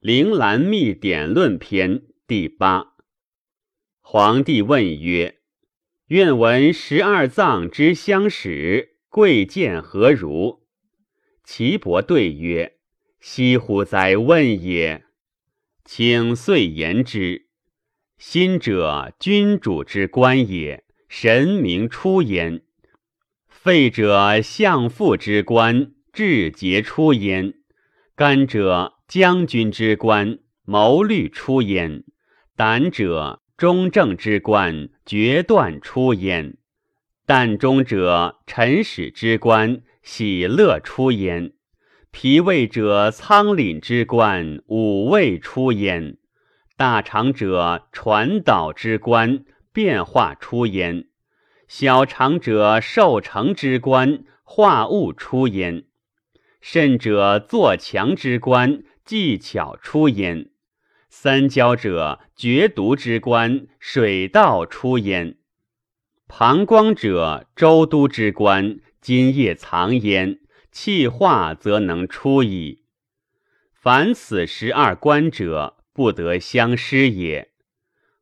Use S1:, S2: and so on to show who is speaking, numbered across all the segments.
S1: 灵兰秘典论篇第八。皇帝问曰：“愿闻十二藏之相始，贵贱何如？”岐伯对曰：“惜乎哉问也！请遂言之。心者，君主之官也，神明出焉；肺者，相父之官，志节出焉；肝者，将军之官，谋虑出焉；胆者，中正之官，决断出焉；膻中者，臣使之官，喜乐出焉；脾胃者，仓廪之官，五味出焉；大肠者，传导之官，变化出焉；小肠者，受成之官，化物出焉；肾者，作强之官。技巧出焉，三焦者决毒之官，水道出焉；膀胱者周都之官，津液藏焉，气化则能出矣。凡此十二官者，不得相失也。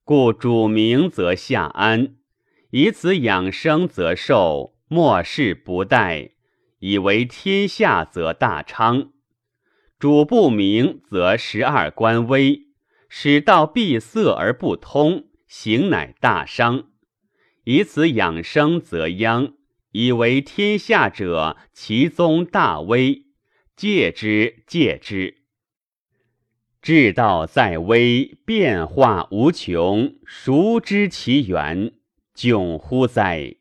S1: 故主明则下安，以此养生则寿，末世不殆；以为天下则大昌。主不明，则十二官微，使道闭塞而不通，行乃大伤。以此养生，则殃；以为天下者，其宗大危，戒之，戒之。至道在微，变化无穷，孰知其源？窘乎哉！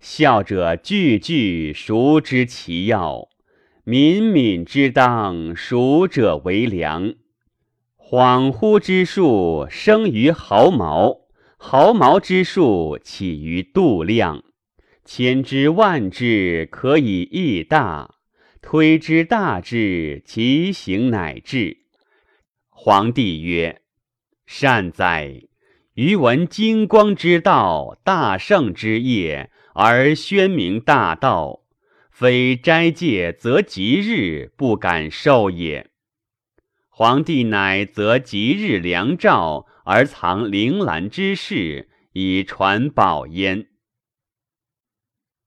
S1: 孝者句句，孰知其要？敏敏之当，孰者为良？恍惚之术生于毫毛，毫毛之术起于度量。千之万之，可以益大；推之大之，其行乃至。皇帝曰：“善哉！余闻金光之道，大圣之业，而宣明大道。”非斋戒则吉日不敢受也。皇帝乃择吉日良兆而藏铃兰之事，以传宝焉。